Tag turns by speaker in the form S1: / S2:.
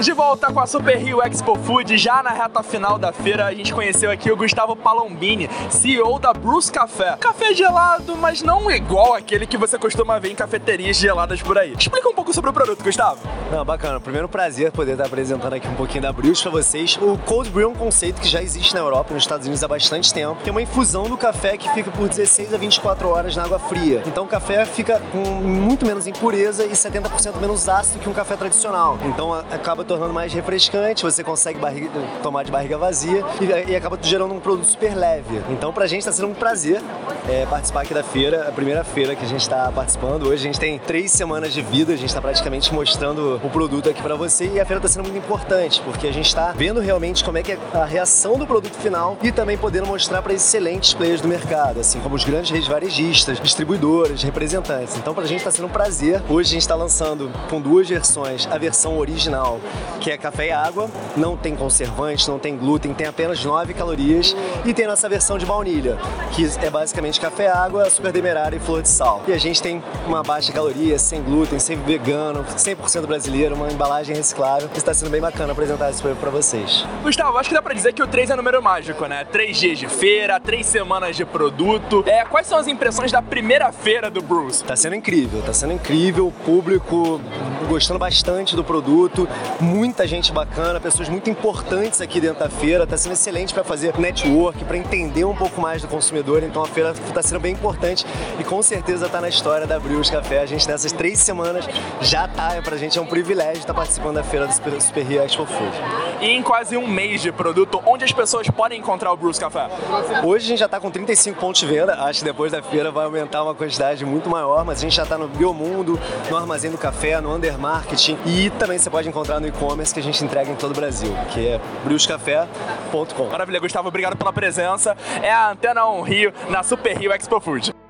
S1: De volta com a Super Rio Expo Food, já na reta final da feira, a gente conheceu aqui o Gustavo Palombini, CEO da Bruce Café. Café gelado, mas não igual aquele que você costuma ver em cafeterias geladas por aí. Explica um pouco sobre o produto, Gustavo.
S2: Não, bacana. Primeiro prazer poder estar apresentando aqui um pouquinho da Bruce para vocês. O Cold Brew é um conceito que já existe na Europa e nos Estados Unidos há bastante tempo, que é uma infusão do café que fica por 16 a 24 horas na água fria. Então o café fica com muito menos impureza e 70% menos ácido que um café tradicional. Então acaba tornando mais refrescante, você consegue barriga, tomar de barriga vazia e, e, acaba gerando um produto super leve. Então pra gente está sendo um prazer é, participar aqui da feira, a primeira feira que a gente está participando. Hoje a gente tem três semanas de vida, a gente está praticamente mostrando o produto aqui para você e a feira está sendo muito importante porque a gente está vendo realmente como é que é a reação do produto final e também podendo mostrar para excelentes players do mercado, assim como os grandes redes varejistas, distribuidoras, representantes. Então pra gente está sendo um prazer. Hoje a gente está lançando com duas versões, a versão original, que é café e água, não tem conservante, não tem glúten, tem apenas 9 calorias e tem a nossa versão de baunilha, que é basicamente café, água, super demerara e flor de sal. E a gente tem uma baixa caloria, sem glúten, sem vegano, 100% brasileiro, uma embalagem reciclável. Está sendo bem bacana apresentar isso para vocês.
S1: Gustavo, acho que dá para dizer que o 3 é número mágico, né? Três dias de feira, três semanas de produto. É, quais são as impressões da primeira feira do Bruce?
S2: Tá sendo incrível, tá sendo incrível, o público gostando bastante do produto, muita gente bacana, pessoas muito importantes aqui dentro da feira, tá sendo excelente para fazer network, para entender um pouco mais do consumidor, então a feira tá sendo bem importante e com certeza tá na história da Brios Café. A gente nessas três semanas já tá, pra gente é um privilégio estar participando da feira do Super, Super Rio Expo Food.
S1: E em quase um mês de produto, onde as pessoas podem encontrar o Bruce Café?
S2: Hoje a gente já tá com 35 pontos de venda, acho que depois da feira vai aumentar uma quantidade muito maior, mas a gente já tá no Biomundo, no Armazém do Café, no Under Marketing e também você pode encontrar no e-commerce que a gente entrega em todo o Brasil, que é bruscafé.com.
S1: Maravilha, Gustavo, obrigado pela presença. É a Antena 1 Rio na Super Rio Expo Food.